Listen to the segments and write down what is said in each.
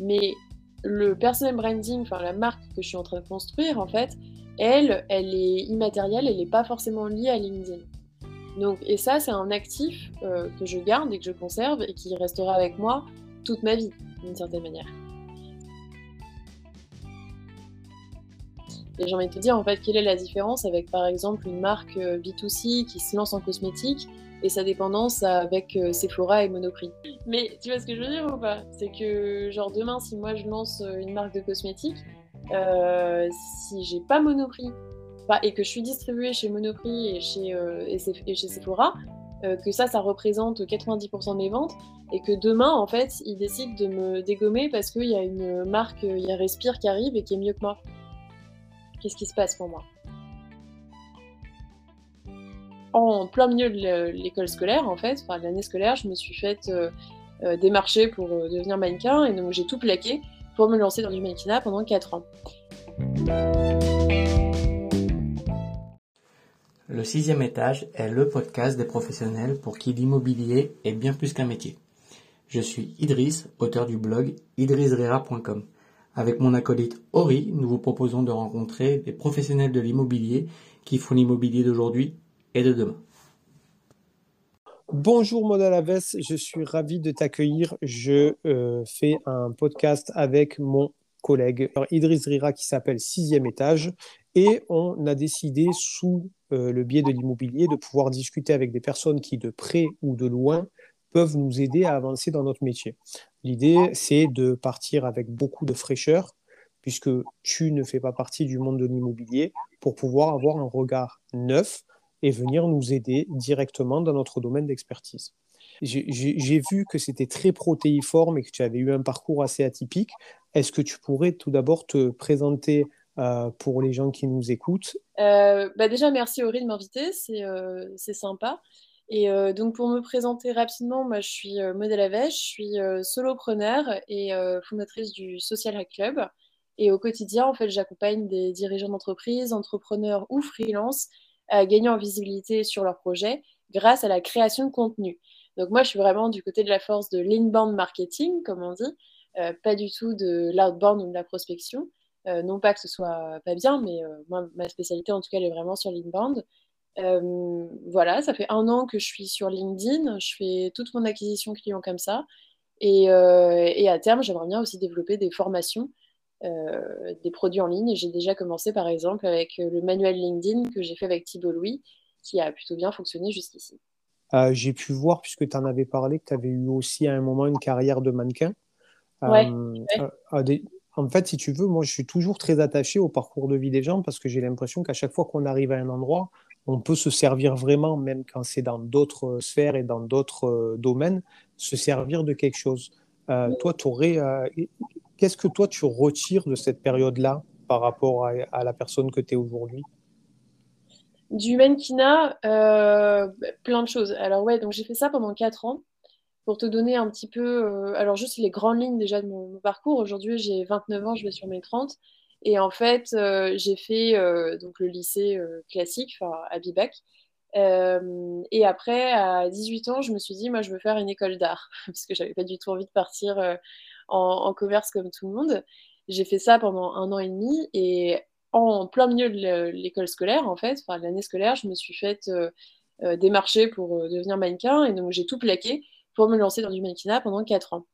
Mais le personal branding, enfin la marque que je suis en train de construire, en fait, elle, elle est immatérielle, elle n'est pas forcément liée à LinkedIn. Donc, et ça, c'est un actif euh, que je garde et que je conserve et qui restera avec moi toute ma vie, d'une certaine manière. Et j'ai envie de te dire, en fait, quelle est la différence avec, par exemple, une marque euh, B2C qui se lance en cosmétique et sa dépendance avec euh, Sephora et Monoprix. Mais tu vois ce que je veux dire ou pas? C'est que, genre, demain, si moi je lance une marque de cosmétique, euh, si j'ai pas Monoprix et que je suis distribuée chez Monoprix et chez, euh, Sephora, euh, que ça, ça représente 90% de mes ventes et que demain, en fait, ils décident de me dégommer parce qu'il y a une marque, il y a Respire qui arrive et qui est mieux que moi. Qu'est-ce qui se passe pour moi? En plein milieu de l'école scolaire, en fait, enfin, l'année scolaire, je me suis faite démarcher pour devenir mannequin et donc j'ai tout plaqué pour me lancer dans du mannequinat pendant 4 ans. Le sixième étage est le podcast des professionnels pour qui l'immobilier est bien plus qu'un métier. Je suis Idriss, auteur du blog idrissrera.com. Avec mon acolyte Ori, nous vous proposons de rencontrer des professionnels de l'immobilier qui font l'immobilier d'aujourd'hui et de demain. Bonjour Mona Laves, je suis ravi de t'accueillir. Je euh, fais un podcast avec mon collègue Idriss Rira qui s'appelle Sixième étage et on a décidé sous euh, le biais de l'immobilier de pouvoir discuter avec des personnes qui de près ou de loin peuvent nous aider à avancer dans notre métier. L'idée c'est de partir avec beaucoup de fraîcheur puisque tu ne fais pas partie du monde de l'immobilier pour pouvoir avoir un regard neuf et venir nous aider directement dans notre domaine d'expertise. J'ai vu que c'était très protéiforme et que tu avais eu un parcours assez atypique. Est-ce que tu pourrais tout d'abord te présenter euh, pour les gens qui nous écoutent? Euh, bah Déjà, merci Aurélie de m'inviter, c'est euh, sympa. Et donc pour me présenter rapidement, moi je suis modèle à je suis solopreneur et fondatrice du Social Hack Club. Et au quotidien, en fait, j'accompagne des dirigeants d'entreprise, entrepreneurs ou freelance gagner en visibilité sur leur projet grâce à la création de contenu. Donc moi, je suis vraiment du côté de la force de l'inbound marketing, comme on dit, euh, pas du tout de l'outbound ou de la prospection. Euh, non pas que ce soit pas bien, mais euh, moi, ma spécialité, en tout cas, elle est vraiment sur l'inbound. voilà, ça fait un an que je suis sur LinkedIn. Je fais toute mon acquisition client comme ça. Et, et à terme, j'aimerais bien aussi développer des formations euh, des produits en ligne. J'ai déjà commencé par exemple avec euh, le manuel LinkedIn que j'ai fait avec Thibault Louis, qui a plutôt bien fonctionné jusqu'ici. Euh, j'ai pu voir, puisque tu en avais parlé, que tu avais eu aussi à un moment une carrière de mannequin. Ouais, En fait, si tu veux, moi je suis toujours très attaché au parcours de vie des gens parce que j'ai l'impression qu'à chaque fois qu'on arrive à un endroit, on peut se servir vraiment, même quand c'est dans d'autres sphères et dans d'autres domaines, se servir de quelque chose. Toi, tu aurais Qu'est-ce que toi, tu retires de cette période-là par rapport à, la personne que tu es aujourd'hui? Du mannequinat, euh, plein de choses. Alors ouais, donc j'ai fait ça pendant 4 ans. Pour te donner un petit peu, euh, alors juste les grandes lignes déjà de mon, parcours. Aujourd'hui, j'ai 29 ans, je vais sur mes 30. Et en fait, euh, j'ai fait donc le lycée classique, enfin à Bibac. Et après, à 18 ans, je me suis dit, moi, je veux faire une école d'art, parce que j'avais pas du tout envie de partir en, commerce comme tout le monde. J'ai fait ça pendant un an et demi et en plein milieu de l'école scolaire, en fait, enfin l'année scolaire, je me suis faite euh, euh, démarcher pour euh, devenir mannequin et donc j'ai tout plaqué pour me lancer dans du mannequinat pendant 4 ans.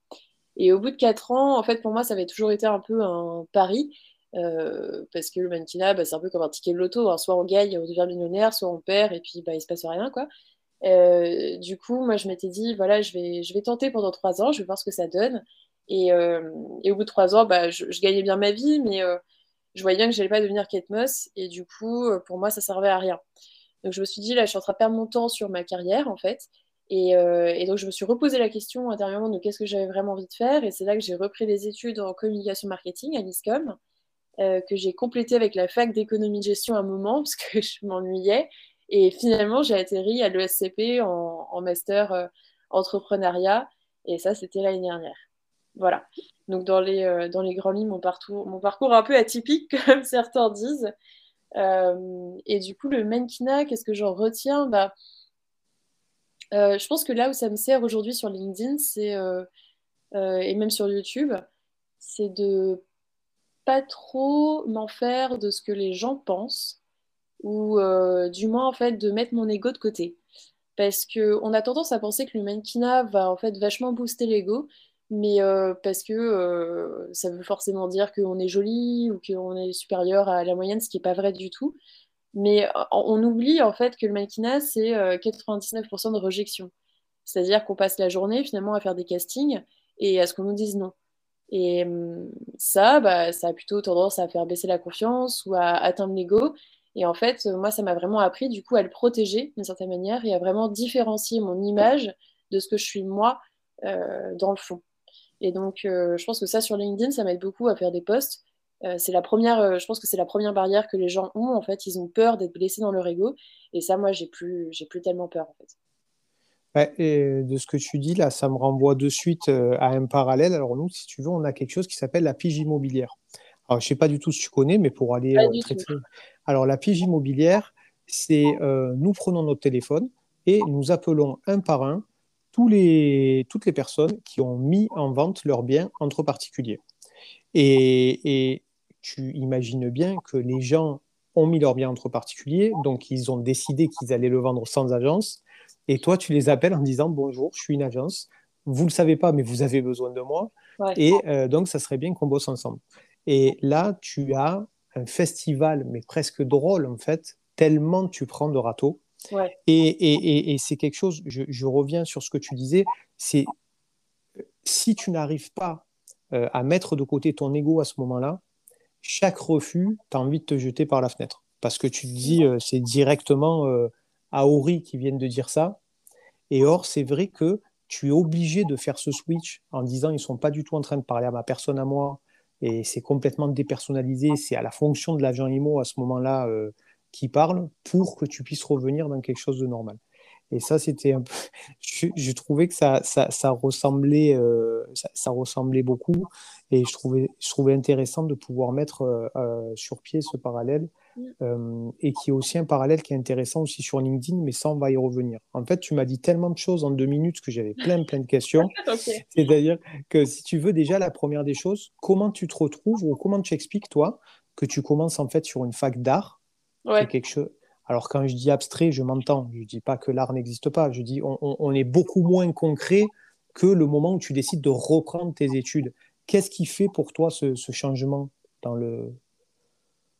Et au bout de 4 ans, en fait, pour moi, ça avait toujours été un peu un pari. Parce que le mannequinat, bah, c'est un peu comme un ticket de loto. Hein. Soit on gagne, on devient millionnaire, soit on perd, et puis bah, il se passe rien. quoi. du coup, moi, je m'étais dit, voilà, je vais, je vais tenter pendant 3 ans, je vais voir ce que ça donne. Euh, et, au bout de trois ans, bah, je, gagnais bien ma vie, mais euh, je voyais bien que je n'allais pas devenir Kate Moss. Et du coup, euh, pour moi, ça servait à rien. Donc je me suis dit, là, je suis en train de perdre mon temps sur ma carrière, en fait. Et, donc je me suis reposé la question intérieurement de qu'est-ce que j'avais vraiment envie de faire. Et c'est là que j'ai repris des études en communication marketing à l'ISCOM, que j'ai complété avec la fac d'économie de gestion à un moment, parce que je m'ennuyais. Et finalement, j'ai atterri à l'ESCP en, master entrepreneuriat. Et ça, c'était l'année dernière. Voilà. Donc, dans les, euh, dans les grands lignes, mon parcours, un peu atypique, comme certains disent. Euh, et du coup, le mannequinat, qu'est-ce que j'en retiens? Bah, euh, Je pense que là où ça me sert aujourd'hui sur LinkedIn, c'est, et même sur YouTube, c'est de pas trop m'en faire de ce que les gens pensent, ou euh, du moins en fait de mettre mon ego de côté. Parce qu'on a tendance à penser que le mannequinat va en fait vachement booster l'ego, mais euh, parce que euh, ça veut forcément dire qu'on est joli ou qu'on est supérieur à la moyenne, ce qui n'est pas vrai du tout. Mais on oublie en fait que le mannequinat, c'est 99% de rejection. C'est-à-dire qu'on passe la journée finalement à faire des castings et à ce qu'on nous dise non. Et ça, bah, ça a plutôt tendance à faire baisser la confiance ou à atteindre l'ego. Et en fait, moi, ça m'a vraiment appris du coup à le protéger d'une certaine manière et à vraiment différencier mon image de ce que je suis moi dans le fond. Et donc, je pense que ça sur LinkedIn, ça m'aide beaucoup à faire des posts. C'est la première, je pense que c'est la première barrière que les gens ont. En fait, ils ont peur d'être blessés dans leur ego. Et ça, moi, j'ai plus, j'ai plus tellement peur en fait et de ce que tu dis là, ça me renvoie de suite euh, à un parallèle. Alors nous, si tu veux, on a quelque chose qui s'appelle la pige immobilière. Alors je sais pas du tout si tu connais, mais pour aller euh, traiter. Alors la pige immobilière, c'est euh, nous prenons notre téléphone et nous appelons un par un tous les, toutes les personnes qui ont mis en vente leurs biens entre particuliers. Et, et tu imagines bien que les gens ont mis leurs biens entre particuliers, donc ils ont décidé qu'ils allaient le vendre sans agence et toi, tu les appelles en disant bonjour, je suis une agence. Vous ne le savez pas, mais vous avez besoin de moi. Et euh, donc, ça serait bien qu'on bosse ensemble. Et là, tu as un festival, mais presque drôle en fait, tellement tu prends de râteaux. Et, et, et, c'est quelque chose, je, je, reviens sur ce que tu disais, c'est si tu n'arrives pas euh, à mettre de côté ton ego à ce moment-là, chaque refus, tu as envie de te jeter par la fenêtre. Parce que tu te dis, euh, c'est directement Ori qui viennent de dire ça. Et or, c'est vrai que tu es obligé de faire ce switch en disant ils sont pas du tout en train de parler à ma personne à moi et c'est complètement dépersonnalisé. C'est à la fonction de l'agent IMO à ce moment-là euh, qui parle pour que tu puisses revenir dans quelque chose de normal. Et ça, c'était un peu. Je, trouvais que ça, ça, ressemblait, euh, ça, ressemblait beaucoup. Et je trouvais, je trouvais intéressant de pouvoir mettre euh, sur pied ce parallèle euh, et qui est aussi un parallèle qui est intéressant aussi sur LinkedIn, mais ça, on va y revenir. En fait, tu m'as dit tellement de choses en deux minutes que j'avais plein, plein de questions. C'est-à-dire que si tu veux déjà la première des choses, comment tu te retrouves ou comment tu expliques, toi, que tu commences en fait sur une fac d'art? Quelque chose. Alors, quand je dis abstrait, je m'entends. Je ne dis pas que l'art n'existe pas. Je dis on, on, est beaucoup moins concret que le moment où tu décides de reprendre tes études. Qu'est-ce qui fait pour toi ce, ce changement dans le,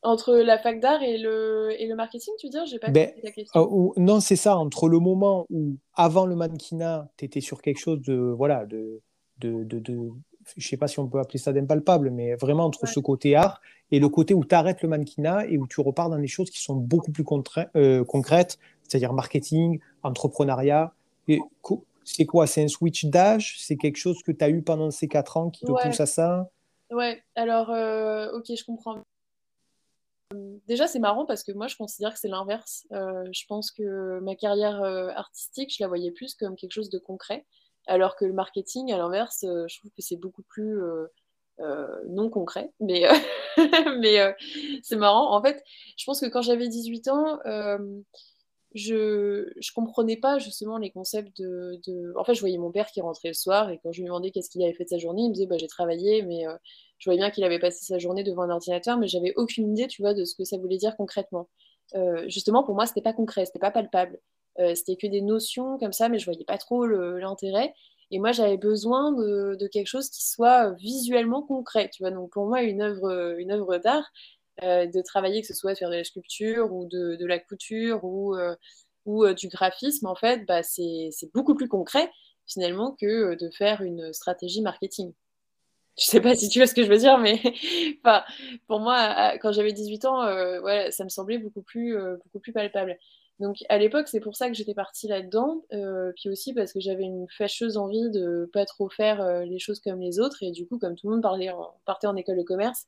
entre la fac d'art et le, et le marketing, tu veux dire? J'ai pas ben, ta question. Euh, non, c'est ça. Entre le moment où, avant le mannequinat, tu étais sur quelque chose de. Voilà, de, de, de, de je sais pas si on peut appeler ça d'impalpable, mais vraiment entre ce côté art et le côté où tu arrêtes le mannequinat et où tu repars dans des choses qui sont beaucoup plus euh, concrètes, c'est-à-dire marketing, entrepreneuriat. C'est quoi? C'est un switch d'âge? C'est quelque chose que tu as eu pendant ces quatre ans qui te pousse à ça? Ouais, alors, euh, ok, je comprends. Déjà, c'est marrant parce que moi, je considère que c'est l'inverse. Euh, je pense que ma carrière euh, artistique, je la voyais plus comme quelque chose de concret, alors que le marketing, à l'inverse, euh, je trouve que c'est beaucoup plus non concret. Mais, c'est marrant. En fait, je pense que quand j'avais 18 ans, je ne comprenais pas justement les concepts de, de, En fait, je voyais mon père qui rentrait le soir et quand je lui demandais qu'est-ce qu'il avait fait de sa journée, il me disait bah, j'ai travaillé, mais je voyais bien qu'il avait passé sa journée devant un ordinateur, mais j'avais aucune idée, tu vois, de ce que ça voulait dire concrètement. Euh, justement, pour moi, c'était pas concret, c'était pas palpable. Euh, c'était que des notions comme ça, mais je voyais pas trop l'intérêt. Et moi, j'avais besoin de, de, quelque chose qui soit visuellement concret, tu vois. Donc, pour moi, une œuvre, une d'art, euh, de travailler, que ce soit faire de la sculpture ou de, la couture ou, ou euh, du graphisme, en fait, bah, c'est beaucoup plus concret finalement que de faire une stratégie marketing. Je sais pas si tu vois ce que je veux dire, mais pour moi, quand j'avais 18 ans, ouais, ça me semblait beaucoup plus, beaucoup plus palpable. Donc à l'époque, c'est pour ça que j'étais partie là-dedans, puis aussi parce que j'avais une fâcheuse envie de pas trop faire les choses comme les autres, et du coup, comme tout le monde partait en école de commerce,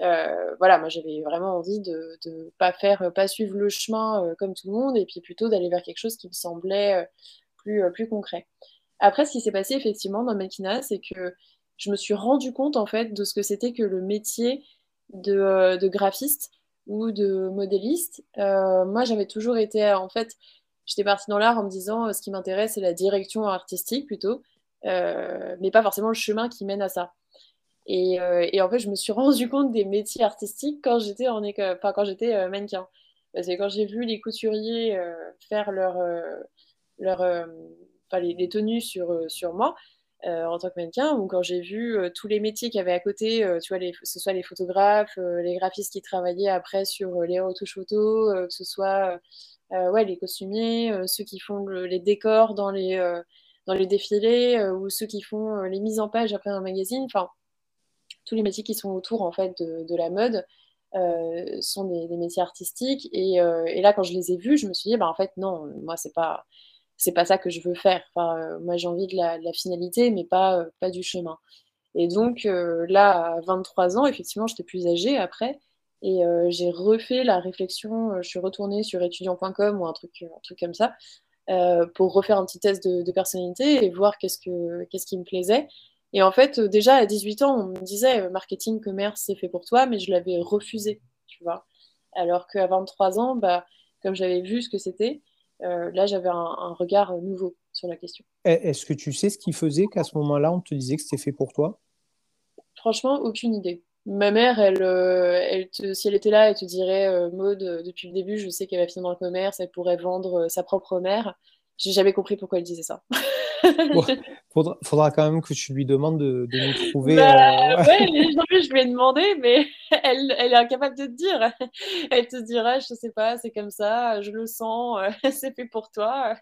euh, voilà, moi j'avais vraiment envie de ne pas faire, pas suivre le chemin euh, comme tout le monde, et puis plutôt d'aller vers quelque chose qui me semblait euh, plus, plus concret. Après, ce qui s'est passé effectivement dans Makina, c'est que je me suis rendu compte en fait de ce que c'était que le métier de, de graphiste ou de modéliste. moi, j'avais toujours été, en fait, j'étais partie dans l'art en me disant ce qui m'intéresse, c'est la direction artistique plutôt, mais pas forcément le chemin qui mène à ça. Et, en fait, je me suis rendu compte des métiers artistiques quand j'étais en école, enfin quand j'étais mannequin. Parce que quand j'ai vu les couturiers faire leur, leur, les, les, tenues sur, sur moi, euh, en tant que mannequin, ou quand j'ai vu euh, tous les métiers qu'il y avait à côté, euh, tu vois, que ce soit les photographes, les graphistes qui travaillaient après sur les retouches photos, que ce soit les costumiers, ceux qui font les décors dans les, dans les défilés, ou ceux qui font les mises en page après un magazine, enfin, tous les métiers qui sont autour en fait de, la mode. sont des, métiers artistiques et, et, là quand je les ai vus je me suis dit bah en fait non moi c'est pas c'est pas ça que je veux faire. Euh, moi, j'ai envie de la, finalité, mais pas, euh, pas du chemin. Et donc, euh, là, à 23 ans, effectivement, j'étais plus âgée après. Et j'ai refait la réflexion. je suis retournée sur étudiant.com ou un truc, un truc comme ça pour refaire un petit test de, personnalité et voir qu'est-ce, que, qui me plaisait. Et en fait, déjà à 18 ans, on me disait marketing, commerce, c'est fait pour toi, mais je l'avais refusé, tu vois. Alors qu'à 23 ans, bah, comme j'avais vu ce que c'était, euh, là, j'avais un, regard nouveau sur la question. Est-ce que tu sais ce qui faisait qu'à ce moment-là, on te disait que c'était fait pour toi? Franchement, aucune idée. Ma mère, elle, euh, si elle était là, elle te dirait euh, Maude, depuis le début, je sais qu'elle va finir dans le commerce, elle pourrait vendre sa propre mère. J'ai jamais compris pourquoi elle disait ça. faudra, faudra, quand même que tu lui demandes de, nous trouver. Bah, ouais, je lui ai demandé, mais elle, elle, est incapable de te dire. Elle te dira, je sais pas, c'est comme ça, je le sens, c'est fait pour toi.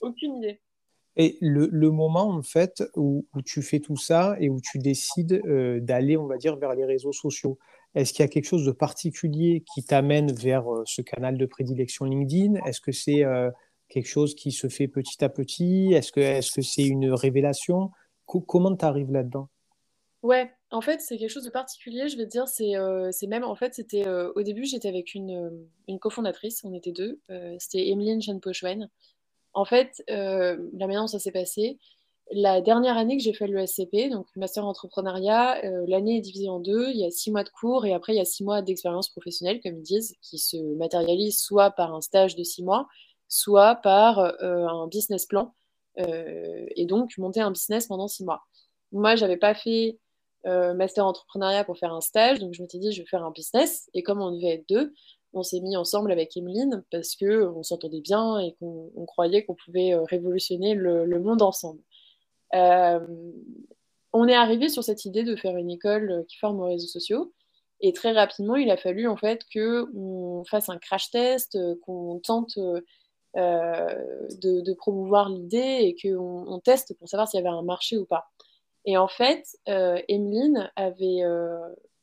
Aucune idée. Et le, le, moment, en fait, où, où, tu fais tout ça et où tu décides euh, d'aller, on va dire, vers les réseaux sociaux, est-ce qu'il y a quelque chose de particulier qui t'amène vers euh, ce canal de prédilection LinkedIn? Est-ce que c'est euh, quelque chose qui se fait petit à petit? Est-ce que c'est -ce c'est une révélation? Comment tu arrives là-dedans? Ouais, en fait, c'est quelque chose de particulier, je vais te dire. C'est euh, même, en fait, c'était euh, au début, j'étais avec une, euh, une cofondatrice, on était deux. c'était Emeline Chen Pochwen. En fait, la manière dont ça s'est passé, la dernière année que j'ai fait l'ESCP, donc Master Entrepreneuriat, l'année est divisée en deux. Il y a six mois de cours et après, il y a six mois d'expérience professionnelle, comme ils disent, qui se matérialise soit par un stage de six mois, soit par euh, un business plan euh, et donc monter un business pendant six mois. Moi, j'avais pas fait euh, master entrepreneuriat pour faire un stage, donc je m'étais dit je vais faire un business. Et comme on devait être deux, on s'est mis ensemble avec Emeline parce que on s'entendait bien et qu'on croyait qu'on pouvait révolutionner le, monde ensemble. on est arrivé sur cette idée de faire une école qui forme aux réseaux sociaux. Et très rapidement, il a fallu en fait qu'on fasse un crash test, qu'on tente euh, de, promouvoir l'idée et qu'on on teste pour savoir s'il y avait un marché ou pas. Et en fait, euh, Emeline avait, euh,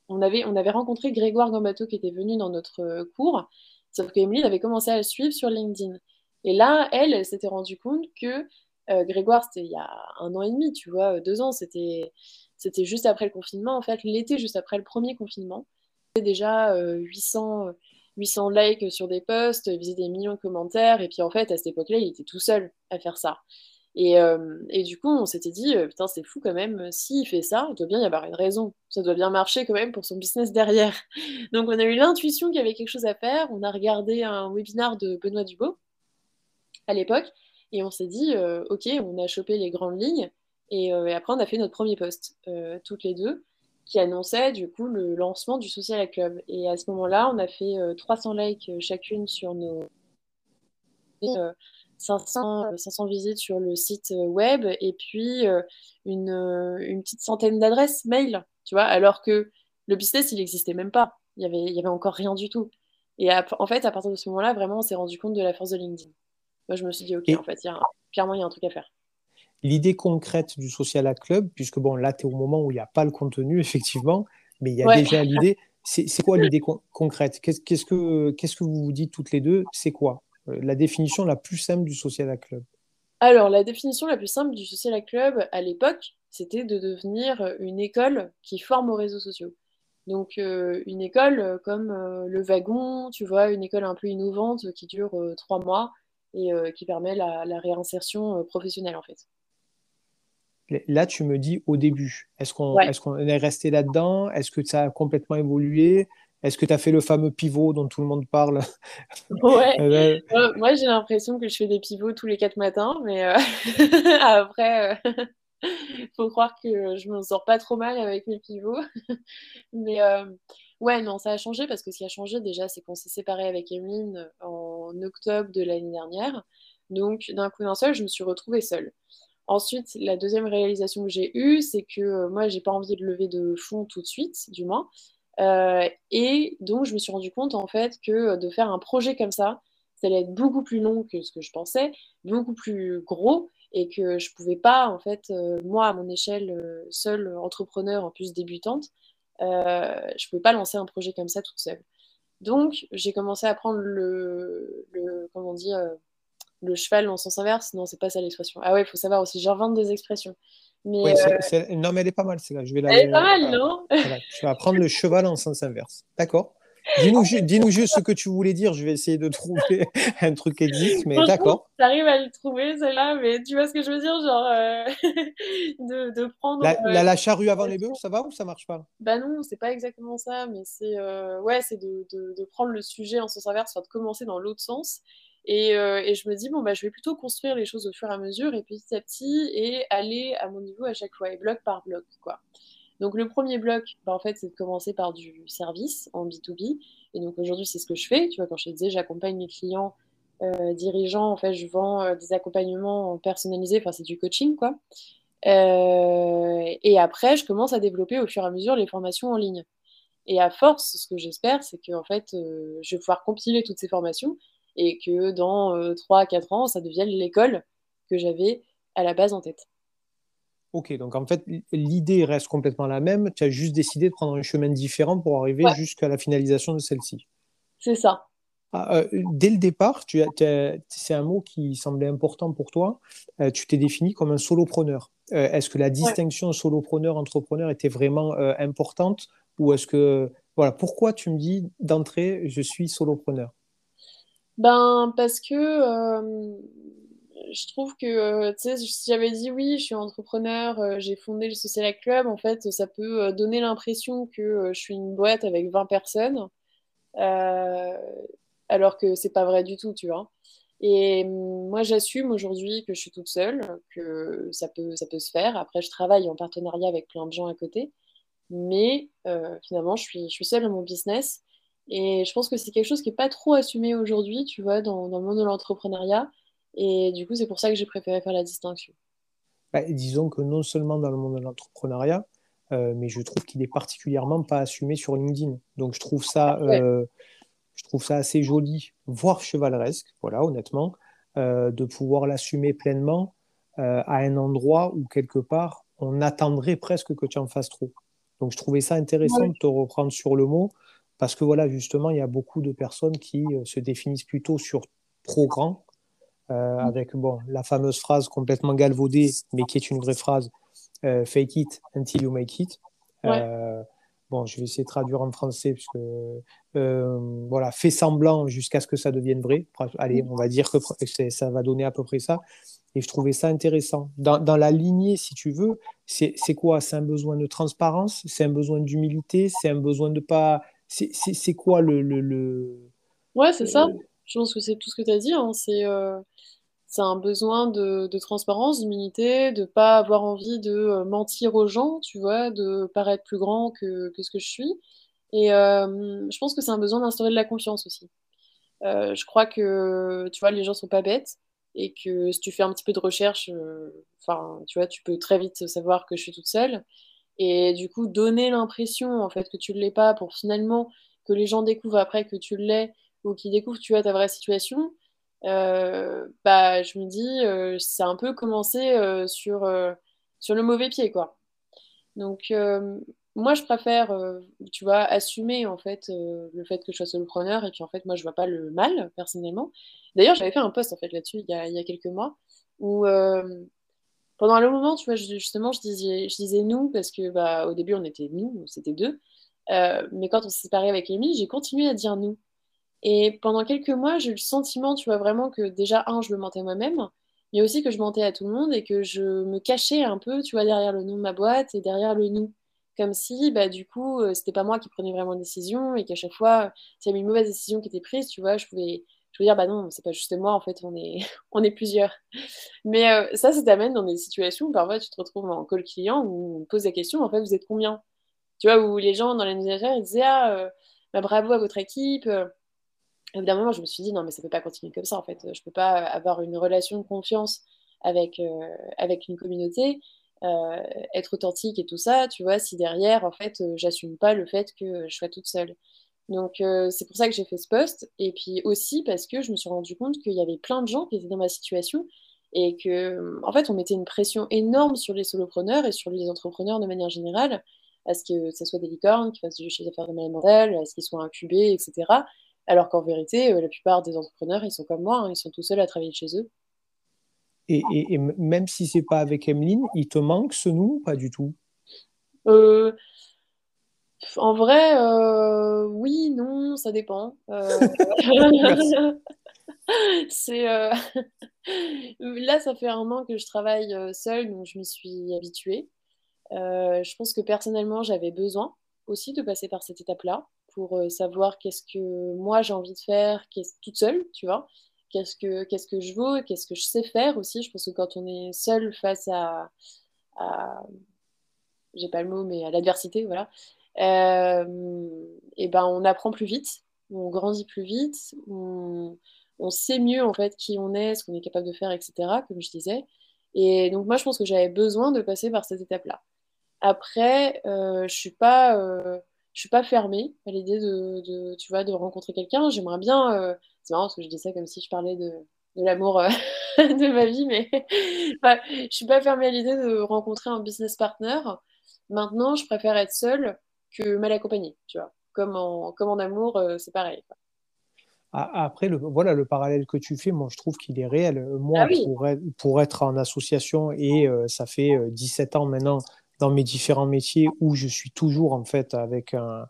on avait, on avait rencontré Grégoire Gambato qui était venu dans notre cours, sauf qu'Emeline avait commencé à le suivre sur LinkedIn. Et là, elle, elle s'était rendue compte que Grégoire, c'était il y a un an et demi, tu vois, deux ans, c'était, c'était juste après le confinement, en fait, l'été juste après le premier confinement. Déjà 800, 800 likes sur des posts, faisait des millions de commentaires, et puis en fait, à cette époque-là, il était tout seul à faire ça. Et, euh, du coup, on s'était dit, euh, putain, c'est fou quand même, s'il fait ça, il doit bien y avoir une raison. Ça doit bien marcher quand même pour son business derrière. Donc, on a eu l'intuition qu'il y avait quelque chose à faire. On a regardé un webinar de Benoît Dubo à l'époque, et on s'est dit, euh, ok, on a chopé les grandes lignes, et, et, après, on a fait notre premier post, toutes les deux qui annonçait du coup le lancement du Social Club. Et à ce moment-là, on a fait 300 euh, likes euh, chacune sur nos 500, 500 euh, visites sur le site web et puis une, une, petite centaine d'adresses mail, tu vois, alors que le business, il n'existait même pas. Il y avait, il y avait encore rien du tout. Et en fait, à partir de ce moment-là, vraiment, on s'est rendu compte de la force de LinkedIn. Moi, je me suis dit, OK, en fait, y a, clairement, il y a un truc à faire l'idée concrète du Social Club, puisque bon, là, tu es au moment où il n'y a pas le contenu, effectivement, mais il y a déjà l'idée. C'est quoi l'idée concrète? Qu'est-ce que qu'est-ce que vous vous dites toutes les deux? C'est quoi euh, la définition la plus simple du Social Club? Alors, la définition la plus simple du Social Club à l'époque, c'était de devenir une école qui forme aux réseaux sociaux. Donc, euh, une école comme euh, le wagon, tu vois, une école un peu innovante qui dure trois mois et qui permet la, la réinsertion professionnelle, en fait. Là, tu me dis au début, est-ce qu'on est, est resté là-dedans? Est-ce que ça a complètement évolué? Est-ce que tu as fait le fameux pivot dont tout le monde parle? Ouais. Euh, moi, j'ai l'impression que je fais des pivots tous les quatre matins, mais euh, après. Euh, Faut croire que je m'en sors pas trop mal avec mes pivots. Mais ouais, non, ça a changé parce que ce qui a changé déjà, c'est qu'on s'est séparé avec Emeline en octobre de l'année dernière. Donc, d'un coup d'un seul, je me suis retrouvée seule. Ensuite, la deuxième réalisation que j'ai eue, c'est que euh, moi, j'ai pas envie de lever de fonds tout de suite, du moins. Euh, et donc, je me suis rendu compte, en fait, que de faire un projet comme ça, ça allait être beaucoup plus long que ce que je pensais, beaucoup plus gros, et que je pouvais pas, en fait, euh, moi, à mon échelle, seule entrepreneur, en plus débutante, je pouvais pas lancer un projet comme ça toute seule. Donc, j'ai commencé à prendre le, le comment dit, le cheval en sens inverse. Non, c'est pas ça l'expression. Ah ouais, il faut savoir aussi, j'invente des expressions. Mais, euh, Non, mais elle est pas mal, celle-là. Je vais la... Elle est pas mal, non Tu vas prendre le cheval en sens inverse. D'accord. Dis-nous juste ce que tu voulais dire. Je vais essayer de trouver un truc qui existe, mais d'accord. J'arrive à le trouver, celle-là, mais tu vois ce que je veux dire Genre, euh, de, prendre. Euh, la, charrue avant les bœufs, ça va ou ça marche pas? Bah non, c'est pas exactement ça, mais c'est ouais, c'est de, de, prendre le sujet en sens inverse, soit de commencer dans l'autre sens euh, et, je me dis, bon, bah, je vais plutôt construire les choses au fur et à mesure et petit à petit et aller à mon niveau à chaque fois, et bloc par bloc. Quoi. Donc le premier bloc, bah, en fait, c'est de commencer par du service en B2B. Et donc aujourd'hui, c'est ce que je fais. Tu vois, quand je te disais, j'accompagne mes clients euh, dirigeants, en fait, je vends euh, des accompagnements personnalisés, enfin, c'est du coaching, quoi. et après, je commence à développer au fur et à mesure les formations en ligne. Et à force, ce que j'espère, c'est que en fait, je vais pouvoir compiler toutes ces formations et que dans 3-4 euh, ans, ça devienne l'école que j'avais à la base en tête. Ok, donc en fait, l'idée reste complètement la même. Tu as juste décidé de prendre un chemin différent pour arriver jusqu'à la finalisation de celle-ci. C'est ça. Ah, euh, dès le départ, tu c'est un mot qui semblait important pour toi. Euh, tu t'es défini comme un solopreneur. est-ce que la distinction solopreneur-entrepreneur était vraiment importante? Ou est-ce que voilà pourquoi tu me dis d'entrée je suis solopreneur? Ben, parce que euh, je trouve que, euh, tu sais, si j'avais dit oui, je suis entrepreneur, euh, j'ai fondé le Social Club, en fait, ça peut donner l'impression que je suis une boîte avec 20 personnes, alors que c'est pas vrai du tout, tu vois. Et moi, j'assume aujourd'hui que je suis toute seule, que ça peut, ça peut se faire. Après, je travaille en partenariat avec plein de gens à côté, mais finalement, je suis, je suis seule dans mon business. Et je pense que c'est quelque chose qui n'est pas trop assumé aujourd'hui, tu vois, dans, dans le monde de l'entrepreneuriat. Et du coup, c'est pour ça que j'ai préféré faire la distinction. Bah, disons que non seulement dans le monde de l'entrepreneuriat, euh, mais je trouve qu'il est particulièrement pas assumé sur LinkedIn. Donc je trouve ça, euh, je trouve ça assez joli, voire chevaleresque, voilà, honnêtement, euh, de pouvoir l'assumer pleinement à un endroit où quelque part on attendrait presque que tu en fasses trop. Donc je trouvais ça intéressant de te reprendre sur le mot parce que voilà, justement, il y a beaucoup de personnes qui euh, se définissent plutôt sur trop grand, euh, mm. avec bon, la fameuse phrase complètement galvaudée, mais qui est une vraie phrase euh, fake it until you make it. bon, je vais essayer de traduire en français, puisque voilà, fais semblant jusqu'à ce que ça devienne vrai. Allez, mm. on va dire que ça va donner à peu près ça. Et je trouvais ça intéressant. Dans, dans la lignée, si tu veux, c'est quoi? C'est un besoin de transparence, c'est un besoin d'humilité, c'est un besoin de pas c'est quoi le, le, Ouais, c'est ça. Je pense que c'est tout ce que tu as dit. Hein. Euh, c'est un besoin de, de transparence, d'humilité, de pas avoir envie de euh, mentir aux gens, tu vois, de paraître plus grand que, que ce que je suis. Et euh, je pense que c'est un besoin d'instaurer de la confiance aussi. je crois que, tu vois, les gens sont pas bêtes et que si tu fais un petit peu de recherche, enfin, tu vois, tu peux très vite savoir que je suis toute seule. Et du coup, donner l'impression en fait que tu ne l'es pas pour finalement que les gens découvrent après que tu l'es ou qu'ils découvrent tu as ta vraie situation, euh, bah, je me dis, euh, c'est un peu commencer euh, sur, sur le mauvais pied, quoi. Donc, moi, je préfère, tu vois, assumer en fait le fait que je sois solopreneur et puis en fait, moi, je vois pas le mal personnellement. D'ailleurs, j'avais fait un post en fait là-dessus il y a, il y a quelques mois où pendant un long moment, tu vois, justement, je disais, nous parce que bah, au début, on était nous, c'était deux. Euh, mais quand on s'est séparé avec Amy, j'ai continué à dire nous. Et pendant quelques mois, j'ai eu le sentiment, tu vois, vraiment que déjà, un, je me mentais moi-même, mais aussi que je mentais à tout le monde et que je me cachais un peu, tu vois, derrière le nom de ma boîte et derrière le nous. Comme si, bah, du coup, euh, c'était pas moi qui prenais vraiment une décision et qu'à chaque fois, s'il y avait une mauvaise décision qui était prise, tu vois, je pouvais, je veux dire, bah non, c'est pas juste moi, en fait, on est, on est plusieurs. Mais euh, ça, ça t'amène dans des situations où parfois tu te retrouves en call client où on pose la question, en fait, vous êtes combien? Tu vois, où les gens dans l'animation, ils disaient, ah, euh, bah, bravo à votre équipe. Évidemment, moi, je me suis dit, non, mais ça peut pas continuer comme ça, en fait. Je peux pas avoir une relation de confiance avec, euh, avec une communauté. être authentique et tout ça, tu vois, si derrière, en fait, j'assume pas le fait que je sois toute seule. Donc euh, c'est pour ça que j'ai fait ce post. Et puis aussi parce que je me suis rendu compte qu'il y avait plein de gens qui étaient dans ma situation et que en fait on mettait une pression énorme sur les solopreneurs et sur les entrepreneurs de manière générale à ce que ce soit des licornes, qui fassent du chiffre d'affaires de manière modèle, à ce qu'ils soient incubés, etc. Alors qu'en vérité, euh, la plupart des entrepreneurs, ils sont comme moi, hein, ils sont tout seuls à travailler chez eux. Et, et, même si c'est pas avec Emeline, il te manque ce nous Pas du tout? Euh, en vrai, euh, oui, non, ça dépend. Euh, euh, là, ça fait un an que je travaille seule, donc je m'y suis habituée. je pense que personnellement, j'avais besoin aussi de passer par cette étape-là pour savoir qu'est-ce que moi j'ai envie de faire, toute seule, tu vois. Qu'est-ce que qu'est-ce que je veux, qu'est-ce que je sais faire aussi. Je pense que quand on est seul face à, à j'ai pas le mot, mais à l'adversité, voilà, et ben on apprend plus vite, on grandit plus vite, on, sait mieux en fait qui on est, ce qu'on est capable de faire, etc. Comme je disais. Et donc moi je pense que j'avais besoin de passer par cette étape-là. Après, euh, je suis pas, euh, je suis pas fermée à l'idée de, tu vois, de rencontrer quelqu'un. J'aimerais bien. c'est marrant parce que je dis ça comme si je parlais de, de l'amour de ma vie, mais enfin, je suis pas fermée à l'idée de rencontrer un business partner. Maintenant, je préfère être seule que mal accompagné, tu vois. Comme en, comme en amour, euh, c'est pareil. Après, le, voilà, le parallèle que tu fais, moi, je trouve qu'il est réel. Moi, ah pour, être, pour, être, en association, et euh, ça fait 17 euh, ans maintenant dans mes différents métiers où je suis toujours, en fait, avec un,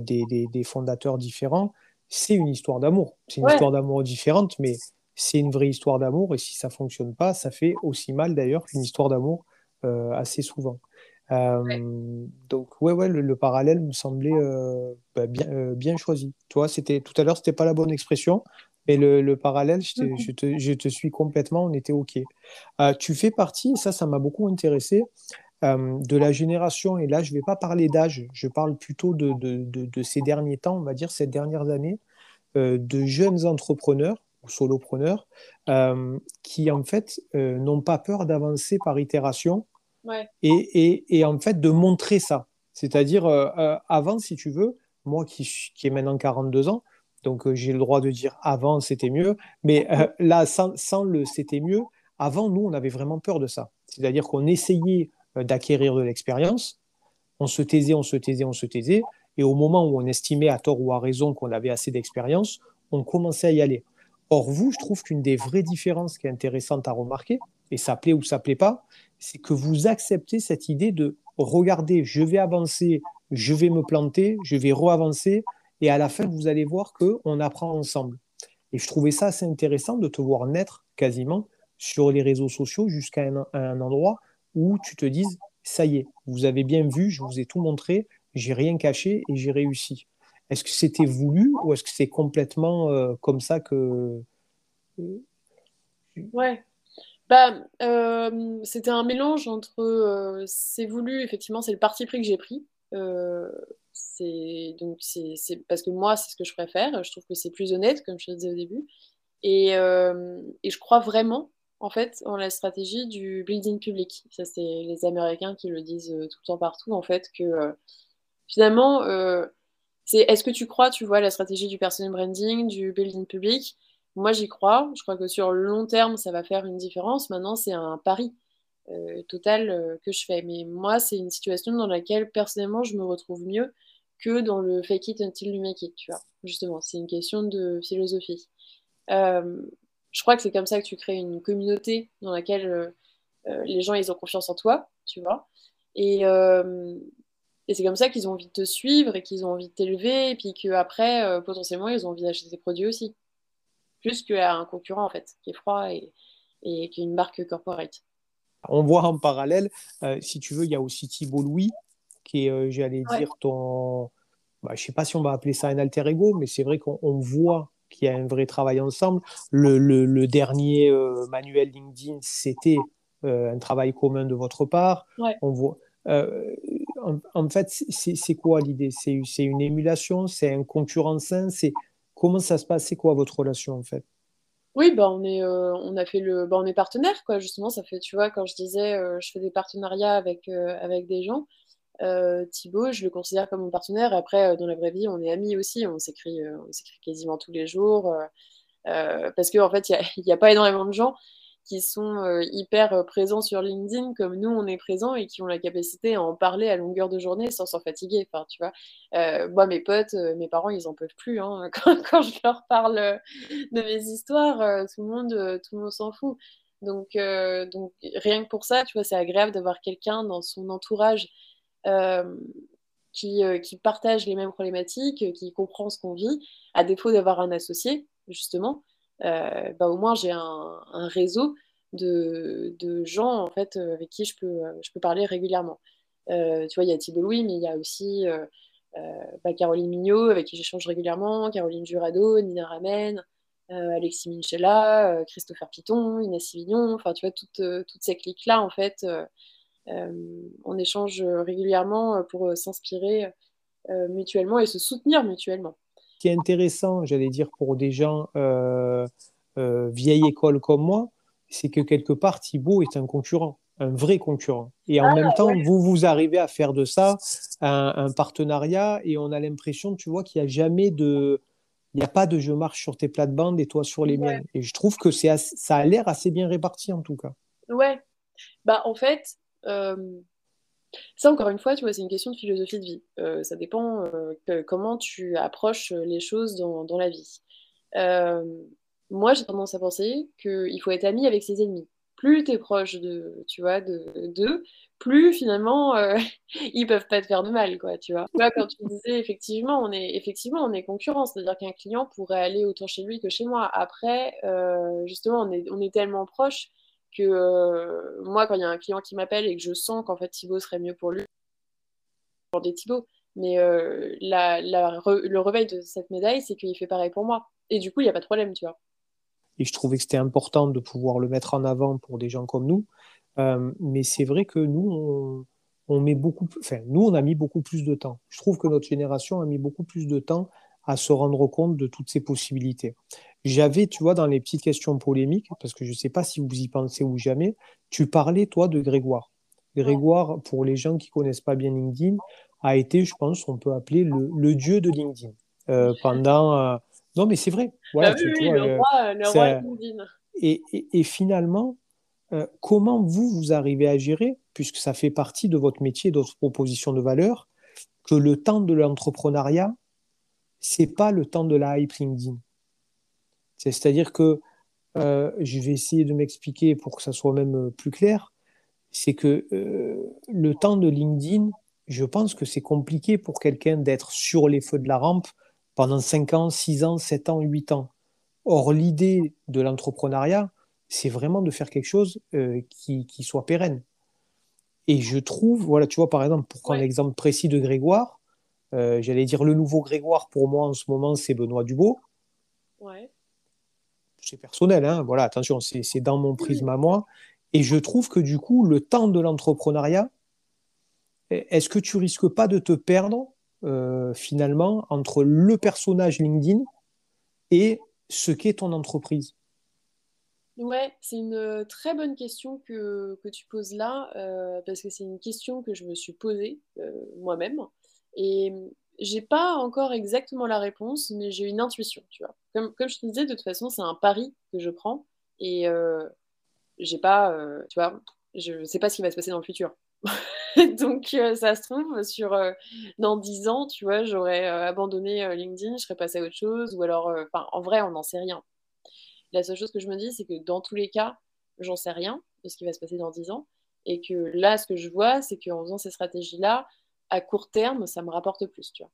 des, des, des, fondateurs différents, c'est une histoire d'amour. C'est une histoire d'amour différente, mais c'est une vraie histoire d'amour. Et si ça fonctionne pas, ça fait aussi mal, d'ailleurs, qu'une histoire d'amour assez souvent. Euh, donc ouais, ouais, le, parallèle me semblait euh, bah, bien, euh, bien choisi. Toi, c'était tout à l'heure, c'était pas la bonne expression, mais le, le parallèle, je te, je, te, je te, suis complètement. On était ok. tu fais partie, ça, ça m'a beaucoup intéressé. de la génération, et là je ne vais pas parler d'âge, je parle plutôt de, de, de, ces derniers temps, on va dire ces dernières années, de jeunes entrepreneurs ou solopreneurs qui en fait n'ont pas peur d'avancer par itération et, en fait, de montrer ça. C'est-à-dire, euh, euh, avant, si tu veux, moi qui, qui ai maintenant 42 ans, donc euh, j'ai le droit de dire avant c'était mieux, mais là, sans, sans le c'était mieux, avant, nous, on avait vraiment peur de ça. C'est-à-dire qu'on essayait d'acquérir de l'expérience, on se taisait, on se taisait, on se taisait, et au moment où on estimait à tort ou à raison qu'on avait assez d'expérience, on commençait à y aller. Or, vous, je trouve qu'une des vraies différences qui est intéressante à remarquer, et ça plaît ou ça plaît pas, c'est que vous acceptez cette idée de regarder, je vais avancer, je vais me planter, je vais re-avancer, et à la fin, vous allez voir qu'on apprend ensemble. Et je trouvais ça assez intéressant de te voir naître quasiment sur les réseaux sociaux jusqu'à un, endroit où tu te dises, ça y est, vous avez bien vu, je vous ai tout montré, j'ai rien caché et j'ai réussi. Est-ce que c'était voulu ou est-ce que c'est complètement euh, comme ça que... Ouais, bah, euh, c'était un mélange entre euh, c'est voulu, effectivement, c'est le parti pris que j'ai pris. Euh, c'est donc c'est parce que moi, c'est ce que je préfère. Je trouve que c'est plus honnête, comme je te disais au début. Et, et, je crois vraiment, en fait, en la stratégie du building public. Ça, c'est les Américains qui le disent tout le temps partout, en fait, que finalement, c'est est-ce que tu crois, tu vois, la stratégie du personal branding, du building public moi, j'y crois. Je crois que sur le long terme, ça va faire une différence. Maintenant, c'est un pari euh, total euh, que je fais. Mais moi, c'est une situation dans laquelle, personnellement, je me retrouve mieux que dans le fake it until you make it, tu vois. Justement, c'est une question de philosophie. Euh, je crois que c'est comme ça que tu crées une communauté dans laquelle les gens, ils ont confiance en toi, tu vois. Et, c'est comme ça qu'ils ont envie de te suivre et qu'ils ont envie de t'élever et puis qu'après, potentiellement, ils ont envie d'acheter tes produits aussi plus qu'à un concurrent en fait, qui est froid et, et qui est une marque corporate. On voit en parallèle, euh, si tu veux, il y a aussi Thibault Louis, qui est, euh, j'allais dire, ton. Bah, je ne sais pas si on va appeler ça un alter ego, mais c'est vrai qu'on voit qu'il y a un vrai travail ensemble. Le, dernier manuel LinkedIn, c'était un travail commun de votre part. On voit, en, fait, c'est quoi l'idée? C'est une émulation? C'est un concurrent sain Comment ça se passe? C'est quoi votre relation en fait? Oui, bah on est, euh, on a fait le, bah on est partenaire quoi. Justement, ça fait, tu vois, quand je disais, euh, je fais des partenariats avec euh, avec des gens. Thibaut, je le considère comme mon partenaire. Après, dans la vraie vie, on est amis aussi. On s'écrit, on s'écrit quasiment tous les jours parce qu'en en fait, il n'y a, pas énormément de gens qui sont euh, hyper euh, présents sur LinkedIn comme nous on est présents et qui ont la capacité à en parler à longueur de journée sans s'en fatiguer. Enfin, tu vois, euh, moi mes potes, mes parents, ils en peuvent plus. Hein. Quand, je leur parle de mes histoires, tout le monde, tout le monde s'en fout. Donc, donc rien que pour ça, tu vois, c'est agréable d'avoir quelqu'un dans son entourage qui, qui partage les mêmes problématiques, qui comprend ce qu'on vit, à défaut d'avoir un associé justement. Euh, bah, au moins j'ai un, réseau de, gens en fait euh, avec qui je peux, euh, je peux parler régulièrement. tu vois, il y a Thibault Louis, mais il y a aussi bah, Caroline Mignot, avec qui j'échange régulièrement, Caroline Jurado, Nina Ramen, Alexis Minchella, Christopher Piton, Inès Sivignon, enfin, tu vois, toutes, toutes ces clics-là, en fait, on échange régulièrement pour s'inspirer mutuellement et se soutenir mutuellement qui est intéressant, j'allais dire, pour des gens euh, euh, vieille école comme moi, c'est que quelque part, Thibaut est un concurrent, un vrai concurrent. Et en ah, même temps, vous, vous arrivez à faire de ça un, partenariat et on a l'impression, tu vois, qu'il n'y a jamais de... Il n'y a pas de je marche sur tes plates-bandes et toi sur les miennes. Et je trouve que c'est ça a l'air assez bien réparti en tout cas. Ouais. Bah, en fait, euh, ça, encore une fois, tu vois, c'est une question de philosophie de vie. Euh, ça dépend euh, comment tu approches les choses dans, dans la vie. Euh, moi, j'ai tendance à penser qu'il faut être ami avec ses ennemis. Plus tu es proche de, tu vois, d'eux, plus finalement ils peuvent pas te faire de mal, quoi, tu vois. quand tu disais effectivement, on est effectivement on est concurrent, c'est-à-dire qu'un client pourrait aller autant chez lui que chez moi. Après, justement, on est, on est tellement proche que euh, moi, quand il y a un client qui m'appelle et que je sens qu'en fait Thibaut serait mieux pour lui, pour des Thibaut. Mais euh, le réveil de cette médaille, c'est qu'il fait pareil pour moi. Et du coup, il n'y a pas de problème, tu vois. Et je trouvais que c'était important de pouvoir le mettre en avant pour des gens comme nous. Euh, mais c'est vrai que nous, on, on met beaucoup, enfin, nous, on a mis beaucoup plus de temps. Je trouve que notre génération a mis beaucoup plus de temps à se rendre compte de toutes ces possibilités. J'avais, tu vois, dans les petites questions polémiques, parce que je ne sais pas si vous y pensez ou jamais, tu parlais, toi, de Grégoire. Grégoire, pour les gens qui ne connaissent pas bien LinkedIn, a été, je pense, on peut appeler le, dieu de LinkedIn. Euh, pendant. Euh, non, mais c'est vrai. Voilà, oui, oui, le, roi, le roi LinkedIn. Et, et, finalement, euh, comment vous, vous arrivez à gérer, puisque ça fait partie de votre métier, de votre proposition de valeur, que le temps de l'entrepreneuriat, c'est pas le temps de la hype LinkedIn. C'est-à-dire que euh, je vais essayer de m'expliquer pour que ça soit même euh, plus clair. C'est que euh, le temps de LinkedIn, je pense que c'est compliqué pour quelqu'un d'être sur les feux de la rampe pendant 5 ans, 6 ans, 7 ans, 8 ans. Or, l'idée de l'entrepreneuriat, c'est vraiment de faire quelque chose qui, soit pérenne. Et je trouve, voilà, tu vois, par exemple, pour prendre l'exemple précis de Grégoire, j'allais dire le nouveau Grégoire pour moi en ce moment, c'est Benoît Dubo. Ouais c'est personnel, hein, voilà, attention, c'est dans mon prisme à moi. Et je trouve que du coup, le temps de l'entrepreneuriat, est-ce que tu risques pas de te perdre euh, finalement entre le personnage LinkedIn et ce qu'est ton entreprise? Ouais, c'est une très bonne question que, que tu poses là, euh, parce que c'est une question que je me suis posée euh, moi-même. Et j'ai pas encore exactement la réponse, mais j'ai une intuition, tu vois. Comme, je te disais, de toute façon, c'est un pari que je prends et euh, j'ai pas, euh, tu vois, je sais pas ce qui va se passer dans le futur. Donc, euh, ça se trouve, sur, dans 10 ans, tu vois, j'aurais abandonné LinkedIn, je serais passée à autre chose, ou alors, en vrai, on n'en sait rien. La seule chose que je me dis, c'est que dans tous les cas, j'en sais rien de ce qui va se passer dans 10 ans, et que là, ce que je vois, c'est qu'en faisant ces stratégies-là, à court terme, ça me rapporte plus, tu vois.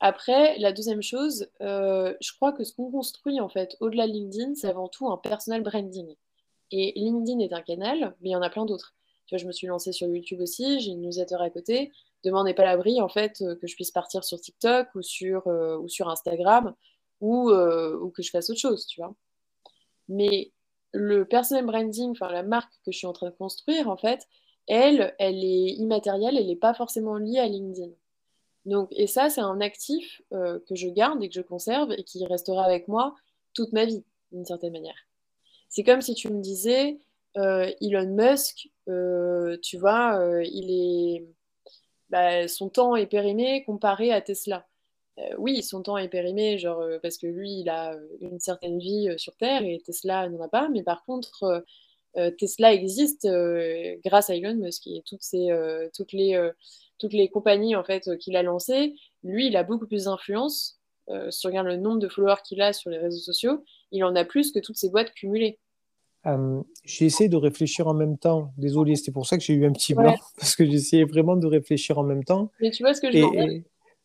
Après, la deuxième chose, euh, je crois que ce qu'on construit en fait au-delà de LinkedIn, c'est avant tout un personal branding. Et LinkedIn est un canal, mais il y en a plein d'autres. Tu vois, je me suis lancée sur YouTube aussi, j'ai une newsletter à côté. Demain, n'est pas l'abri en fait que je puisse partir sur TikTok ou sur, euh, ou sur Instagram. ou, ou que je fasse autre chose, tu vois. Mais le personal branding, enfin la marque que je suis en train de construire, en fait, elle, elle est immatérielle, elle n'est pas forcément liée à LinkedIn. Donc, et ça, c'est un actif euh, que je garde et que je conserve et qui restera avec moi toute ma vie, d'une certaine manière. C'est comme si tu me disais, euh, Elon Musk, euh, tu vois, il est, bah, son temps est périmé comparé à Tesla. oui, son temps est périmé, genre, parce que lui, il a une certaine vie sur Terre et Tesla n'en a pas. Mais par contre, Tesla existe grâce à Elon Musk et toutes, ces, toutes les toutes les compagnies en fait qu'il a lancées, lui, il a beaucoup plus d'influence. Euh, si tu regardes le nombre de followers qu'il a sur les réseaux sociaux, il en a plus que toutes ces boîtes cumulées. Euh, j'ai essayé de réfléchir en même temps. Désolé, c'était pour ça que j'ai eu un petit blanc, parce que j'essayais vraiment de réfléchir en même temps. Mais tu vois ce que je veux dire?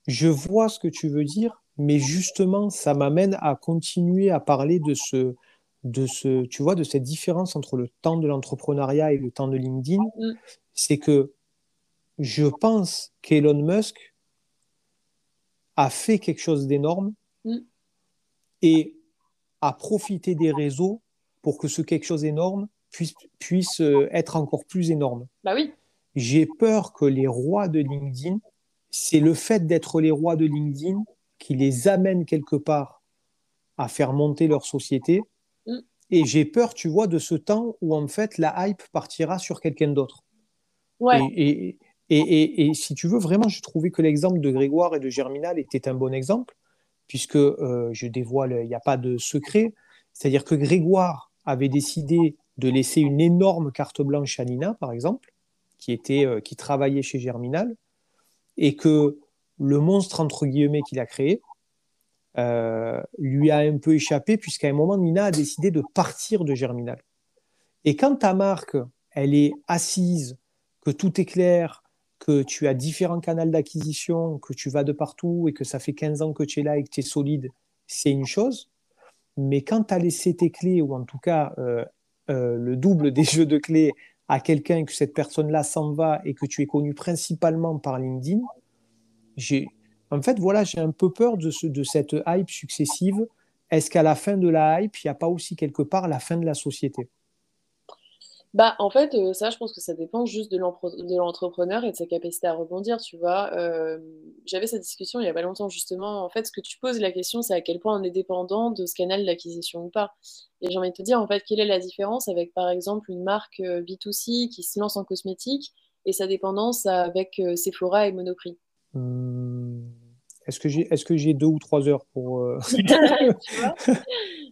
Je vois ce que tu veux dire, mais justement, ça m'amène à continuer à parler de ce, de ce, tu vois, de cette différence entre le temps de l'entrepreneuriat et le temps de LinkedIn. Mm. C'est que je pense qu'Elon Musk a fait quelque chose d'énorme mm. et a profité des réseaux pour que ce quelque chose d'énorme puisse, puisse euh, être encore plus énorme. Bah oui. J'ai peur que les rois de LinkedIn, c'est le fait d'être les rois de LinkedIn qui les amène quelque part à faire monter leur société. Et j'ai peur, tu vois, de ce temps où en fait la hype partira sur quelqu'un d'autre. Ouais. et, et, si tu veux, vraiment, je trouvais que l'exemple de Grégoire et de Germinal était un bon exemple, puisque euh, je dévoile, il n'y a pas de secret. C'est-à-dire que Grégoire avait décidé de laisser une énorme carte blanche à Nina, par exemple, qui, était, euh, qui travaillait chez Germinal, et que le monstre, entre guillemets, qu'il a créé, lui a un peu échappé, puisqu'à un moment, Nina a décidé de partir de Germinal. Et quand ta marque, elle est assise, que tout est clair, que tu as différents canaux d'acquisition, que tu vas de partout et que ça fait 15 ans que tu es là et que tu es solide, c'est une chose. Mais quand tu as laissé tes clés, ou en tout cas euh, euh, le double des jeux de clés à quelqu'un et que cette personne-là s'en va et que tu es connu principalement par LinkedIn, j'ai, en fait, voilà, j'ai un peu peur de, ce, de cette hype successive. Est-ce qu'à la fin de la hype, il n'y a pas aussi quelque part la fin de la société? Bah, en fait, euh, ça, je pense que ça dépend juste de l'entrepreneur et de sa capacité à rebondir, tu vois. Euh, j'avais cette discussion il y a pas longtemps, justement. En fait, ce que tu poses la question, c'est à quel point on est dépendant de ce canal d'acquisition ou pas. Et j'ai envie de te dire, en fait, quelle est la différence avec, par exemple, une marque euh, B2C qui se lance en cosmétique et sa dépendance avec Sephora et Monoprix? Mmh. Est-ce que j'ai est-ce que j'ai deux ou trois heures pour tu vois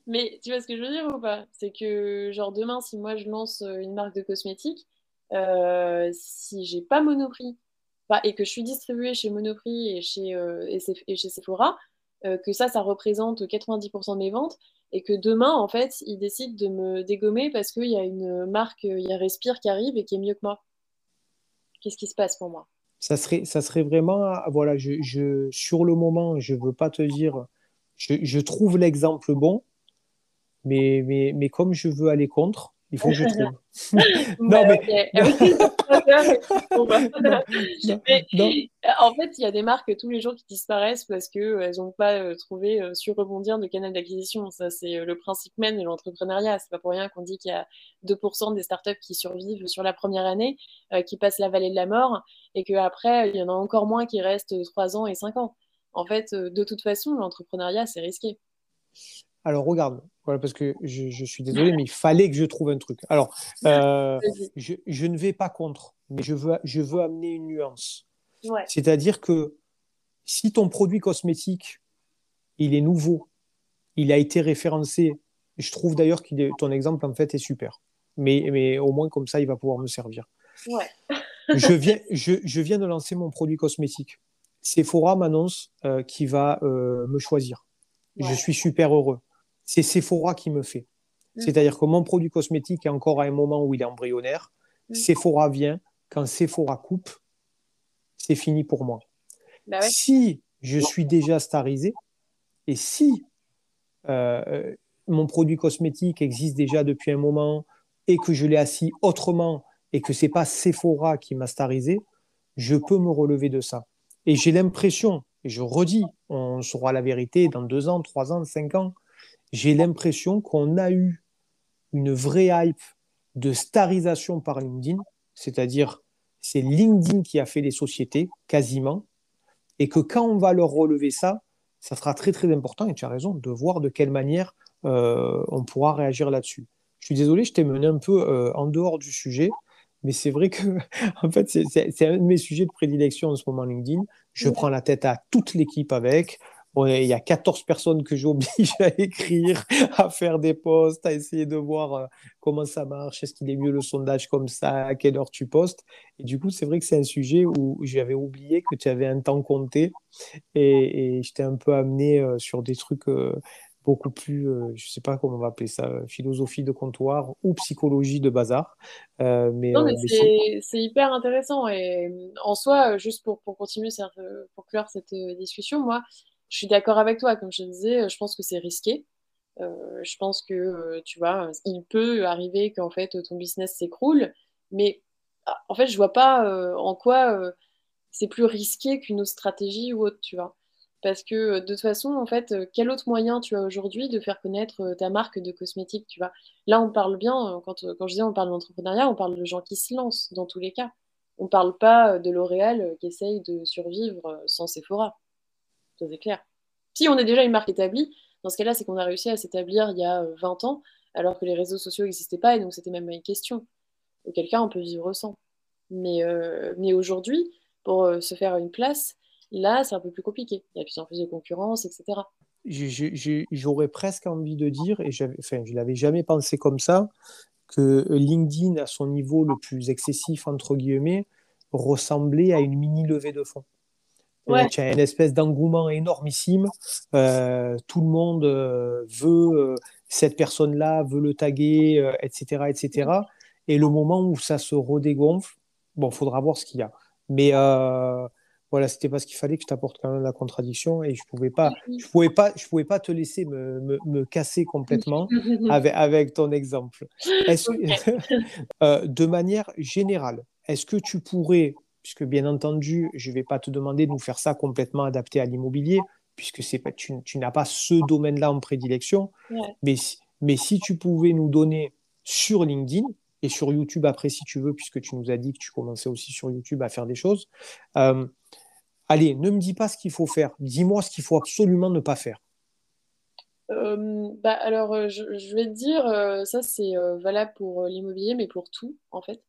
mais tu vois ce que je veux dire ou pas? C'est que, genre, demain, si moi je lance euh, une marque de cosmétiques, euh, si j'ai pas Monoprix et que je suis distribuée chez Monoprix et chez, euh, et, chez Sephora, euh, que ça, ça représente 90% de mes ventes et que demain, en fait, ils décident de me dégommer parce qu'il y a une marque, il y a Respire qui arrive et qui est mieux que moi. Qu'est-ce qui se passe pour moi? Ça serait, vraiment, voilà, je, je, sur le moment, je veux pas te dire, je, je trouve l'exemple bon, mais, mais, mais comme je veux aller contre, il faut que je trouve. non, mais... En fait, il y a des marques tous les jours qui disparaissent parce qu'elles euh, n'ont pas euh, trouvé euh, sur rebondir de canal d'acquisition. Ça, c'est le principe même de l'entrepreneuriat. C'est pas pour rien qu'on dit qu'il y a 2% des startups qui survivent sur la première année, qui passent la vallée de la mort, et qu'après, il y en a encore moins qui restent 3 ans et 5 ans. En fait, de toute façon, l'entrepreneuriat, c'est risqué. Alors regarde, voilà, parce que je, suis désolé, mais il fallait que je trouve un truc. Alors, euh, je, ne vais pas contre, mais je veux, je veux amener une nuance. C'est-à-dire que si ton produit cosmétique, il est nouveau, il a été référencé, je trouve d'ailleurs que ton exemple en fait est super. Mais, mais au moins comme ça, il va pouvoir me servir. je, viens, je, viens de lancer mon produit cosmétique. Sephora m'annonce euh, qu'il va euh, me choisir. Je suis super heureux c'est Sephora qui me fait. Mm. C'est-à-dire que mon produit cosmétique est encore à un moment où il est embryonnaire. Mm. Sephora vient, quand Sephora coupe, c'est fini pour moi. Bah si je suis déjà starisé et si euh, mon produit cosmétique existe déjà depuis un moment et que je l'ai assis autrement et que c'est pas Sephora qui m'a starisé, je peux me relever de ça. Et j'ai l'impression, et je redis, on saura la vérité dans deux ans, trois ans, cinq ans, j'ai l'impression qu'on a eu une vraie hype de starisation par LinkedIn, c'est-à-dire c'est LinkedIn qui a fait les sociétés, quasiment, et que quand on va leur relever ça, ça sera très très important, et tu as raison, de voir de quelle manière euh, on pourra réagir là-dessus. Je suis désolé, je t'ai mené un peu euh, en dehors du sujet, mais c'est vrai que en fait, c'est un de mes sujets de prédilection en ce moment LinkedIn. Je prends la tête à toute l'équipe avec il y a 14 personnes que j'oblige à écrire, à faire des posts, à essayer de voir euh, comment ça marche, est-ce qu'il est mieux le sondage comme ça, à quelle heure tu postes. Et du coup, c'est vrai que c'est un sujet où j'avais oublié que tu avais un temps compté et, et je t'ai un peu amené euh, sur des trucs euh, beaucoup plus, je ne sais pas comment on va appeler ça, philosophie de comptoir ou psychologie de bazar. mais, non, mais, c'est hyper intéressant. Et en soi, juste pour, pour continuer, pour clore cette discussion, moi, je suis d'accord avec toi. Comme je disais, je pense que c'est risqué. Euh, je pense que, euh, tu vois, il peut arriver qu'en fait ton business s'écroule, mais ah, en fait, je vois pas euh, en quoi c'est plus risqué qu'une autre stratégie ou autre, tu vois. Parce que de toute façon, en fait, quel autre moyen tu as aujourd'hui de faire connaître ta marque de cosmétiques, tu vois? Là, on parle bien, quand, quand je dis on parle d'entrepreneuriat, on parle de gens qui se lancent dans tous les cas. On parle pas de L'Oréal qui essaye de survivre sans Sephora Si on est déjà une marque établie, dans ce cas-là, c'est qu'on a réussi à s'établir il y a 20 euh, ans, alors que les réseaux sociaux n'existaient pas, et donc c'était même une question. Auquel cas, on peut vivre sans. Mais, euh, mais aujourd'hui, pour euh, se faire une place, là, c'est un peu plus compliqué. Il y a plus en plus de concurrence, etc. J'aurais presque envie de dire, et enfin, je ne l'avais jamais pensé comme ça, que LinkedIn, à son niveau le plus excessif, entre guillemets, ressemblait à une mini levée de fonds. Ouais. Tu as une espèce d'engouement énormissime. Euh, tout le monde euh, veut euh, cette personne-là, veut le taguer, etc., etc. Et le moment où ça se redégonfle, bon, il faudra voir ce qu'il y a. Mais voilà, c'était parce qu'il fallait que je t'apporte quand même la contradiction et je pouvais pas, je pouvais pas, je pouvais pas te laisser me, me, me casser complètement avec, avec ton exemple. de manière générale, est-ce que tu pourrais puisque bien entendu, je ne vais pas te demander de nous faire ça complètement adapté à l'immobilier, puisque c'est pas, tu, n'as pas ce domaine-là en prédilection. Mais, mais si tu pouvais nous donner sur LinkedIn et sur YouTube après, si tu veux, puisque tu nous as dit que tu commençais aussi sur YouTube à faire des choses, euh, allez, ne me dis pas ce qu'il faut faire, dis-moi ce qu'il faut absolument ne pas faire. Euh, bah alors, euh, je, je, vais te dire, ça c'est valable pour l'immobilier, mais pour tout en fait.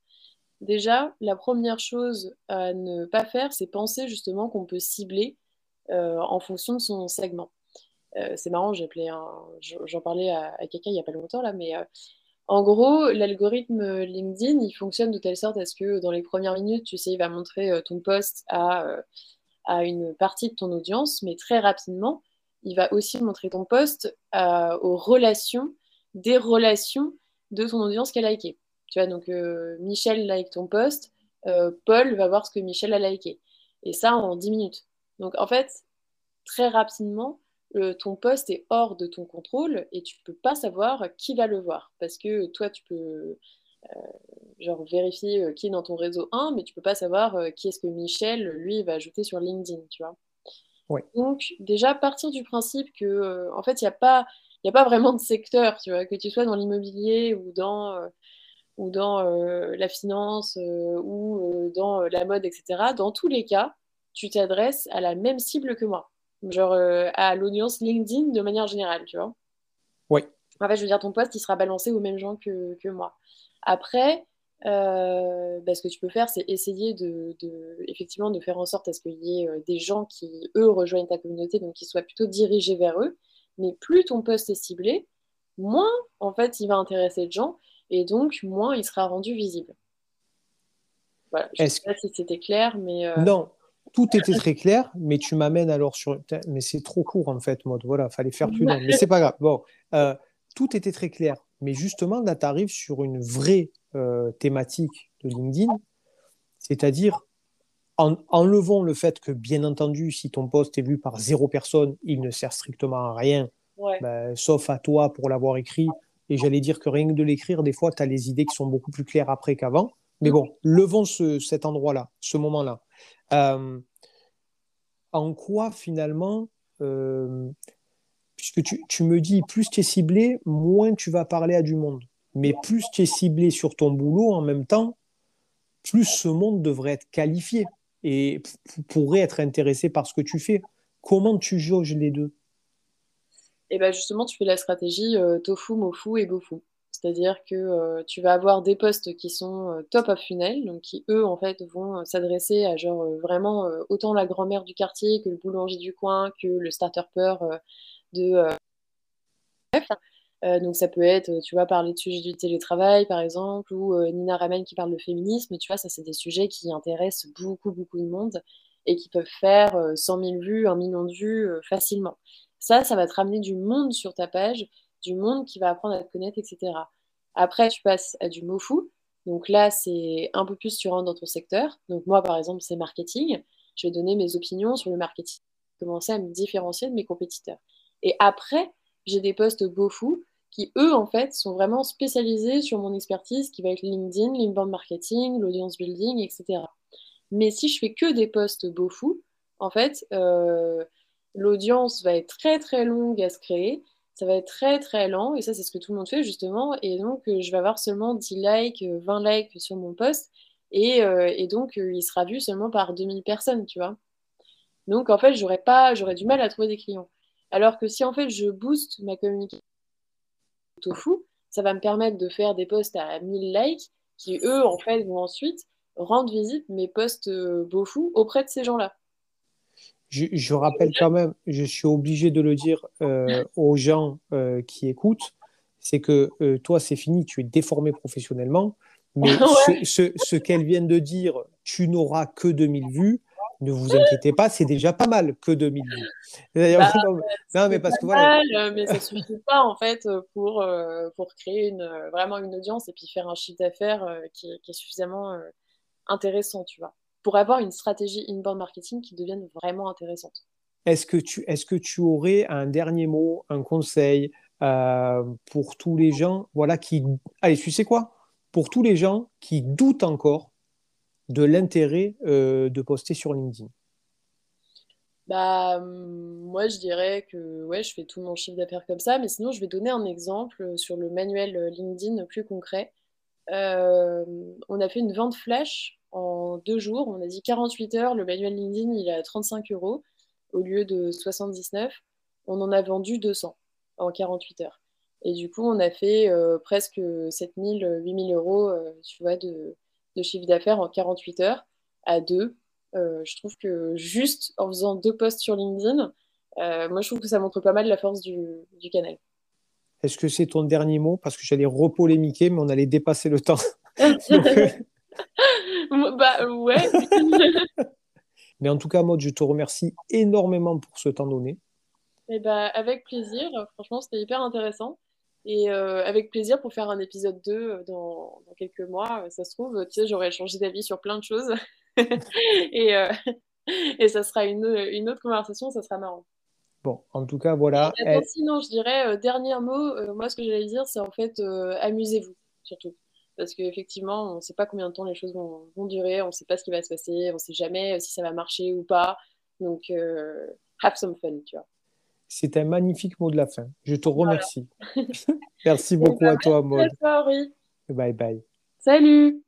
Déjà, la première chose à ne pas faire, c'est penser justement qu'on peut cibler euh, en fonction de son segment. Euh, c'est marrant, j'en parlais à, quelqu'un il n'y a pas longtemps là, mais euh, en gros, l'algorithme LinkedIn, il fonctionne de telle sorte à ce que dans les premières minutes, tu sais, il va montrer ton post à, à une partie de ton audience, mais très rapidement, il va aussi montrer ton post aux relations, des relations de ton audience qui a liké. Tu vois, donc euh, Michel like ton post, euh, Paul va voir ce que Michel a liké. Et ça en 10 minutes. Donc en fait, très rapidement, ton post est hors de ton contrôle et tu peux pas savoir qui va le voir. Parce que toi, tu peux euh, genre vérifier qui est dans ton réseau 1, mais tu peux pas savoir qui est-ce que Michel, lui, va ajouter sur LinkedIn, tu vois. Donc déjà, partir du principe que, en fait, il n'y a pas... Il a pas vraiment de secteur, tu vois, que tu sois dans l'immobilier ou dans ou dans euh, la finance euh, ou euh, dans la mode, etc. Dans tous les cas, tu t'adresses à la même cible que moi, genre à l'audience LinkedIn de manière générale, tu vois. Oui. En fait, je veux dire, ton poste, il sera balancé aux mêmes gens que, que moi. Après, bah, ce que tu peux faire, c'est essayer de, de, effectivement de faire en sorte à ce qu'il y ait des gens qui, eux, rejoignent ta communauté, donc qui soient plutôt dirigés vers eux. Mais plus ton poste est ciblé, moins, en fait, il va intéresser de gens et donc moins il sera rendu visible. Voilà, je ne sais pas si c'était clair, mais... Euh, non, tout était très clair, mais tu m'amènes alors sur... Mais c'est trop court en fait, mode. Voilà, fallait faire plus long. Mais c'est pas grave. Bon, euh, tout était très clair. Mais justement, là, tu arrives sur une vraie euh, thématique de LinkedIn, c'est-à-dire en enlevant le fait que, bien entendu, si ton poste est vu par zéro personne, il ne sert strictement à rien, ben, sauf à toi pour l'avoir écrit et j'allais dire que rien que de l'écrire, des fois, tu as les idées qui sont beaucoup plus claires après qu'avant. Mais bon, levons cet endroit-là, ce moment-là. Euh, en quoi finalement, euh, puisque tu, tu, me dis, plus tu es ciblé, moins tu vas parler à du monde. Mais plus tu es ciblé sur ton boulot en même temps, plus ce monde devrait être qualifié et pourrait être intéressé par ce que tu fais. Comment tu jauges les deux? Et ben justement, tu fais la stratégie euh, tofu, mofu et bofu. C'est-à-dire que euh, tu vas avoir des postes qui sont euh, top of funnel, donc qui eux en fait vont s'adresser à genre vraiment autant la grand-mère du quartier que le boulanger du coin, que le starter peur de donc ça peut être, tu vois, parler de sujets du télétravail, par exemple, ou Nina Ramen qui parle de féminisme. Tu vois, ça, c'est des sujets qui intéressent beaucoup, beaucoup de monde et qui peuvent faire 100 euh, 000 vues, 1 million de vues facilement. Ça, ça va te ramener du monde sur ta page, du monde qui va apprendre à te connaître, etc. Après, tu passes à du mofu. Donc là, c'est un peu plus tu rentres dans ton secteur. Donc moi, par exemple, c'est marketing. Je vais donner mes opinions sur le marketing, commencer à me différencier de mes compétiteurs. Et après, j'ai des postes BoFu qui, eux, en fait, sont vraiment spécialisés sur mon expertise, qui va être LinkedIn, l'inbound marketing, l'audience building, etc. Mais si je fais que des posts fous, en fait, euh, l'audience va être très très longue à se créer, ça va être très très lent, et ça c'est ce que tout le monde fait justement, et donc euh, je vais avoir seulement 10 likes, 20 likes sur mon post, et, euh, donc il sera vu seulement par 2000 personnes, tu vois. Donc en fait, j'aurais pas, j'aurais du mal à trouver des clients. Alors que si en fait je booste ma communication tofu, ça va me permettre de faire des posts à 1000 likes qui, eux, en fait, vont ensuite rendre visite mes posts euh, fous auprès de ces gens-là. Je, rappelle quand même, je suis obligé de le dire euh, aux gens euh, qui écoutent, c'est que toi, c'est fini, tu es déformé professionnellement, mais ce, ce qu'elle vient de dire, tu n'auras que 2000 vues, ne vous inquiétez pas, c'est déjà pas mal que 2000 vues. Bah, non, mais parce que voilà. Mal, mais ça suffit pas en fait pour, euh, pour créer une, vraiment une audience et puis faire un chiffre d'affaires euh, qui, est suffisamment euh, intéressant, tu vois, pour avoir une stratégie inbound marketing qui devienne vraiment intéressante. Est-ce que tu, est-ce que tu aurais un dernier mot, un conseil pour tous les gens, voilà, qui, allez, tu sais quoi, pour tous les gens qui doutent encore de l'intérêt euh, de poster sur LinkedIn bah, moi, je dirais que ouais, je fais tout mon chiffre d'affaires comme ça, mais sinon, je vais donner un exemple sur le manuel LinkedIn plus concret. Euh, on a fait une vente flash en deux jours. On a dit 48 heures. Le manuel LinkedIn, il est à 35 euros au lieu de 79. On en a vendu 200 en 48 heures. Et du coup, on a fait euh, presque 7000, 8000 euros, tu vois, de, de chiffre d'affaires en 48 heures à deux. Euh, je trouve que juste en faisant deux posts sur LinkedIn, euh, moi je trouve que ça montre pas mal la force du, du canal. Est-ce que c'est ton dernier mot? Parce que j'allais repolémiquer, mais on allait dépasser le temps. bah ouais. mais en tout cas, Maud, je te remercie énormément pour ce temps donné. Et eh bah, avec plaisir. Franchement, c'était hyper intéressant. Et euh, avec plaisir pour faire un épisode 2 euh, dans, dans quelques mois. Euh, ça se trouve, tu sais, j'aurais changé d'avis sur plein de choses. et, et ça sera une, une, autre conversation, ça sera marrant. Bon, en tout cas, voilà. Sinon, je dirais, dernier mot, moi, ce que j'allais dire, c'est en fait, amusez-vous, surtout. Parce qu'effectivement, on ne sait pas combien de temps les choses vont, vont durer, on ne sait pas ce qui va se passer, on ne sait jamais si ça va marcher ou pas. Donc, have some fun, tu vois. C'est un magnifique mot de la fin. Je te remercie. merci beaucoup à toi, Maud. Merci à toi, Bye bye. Salut.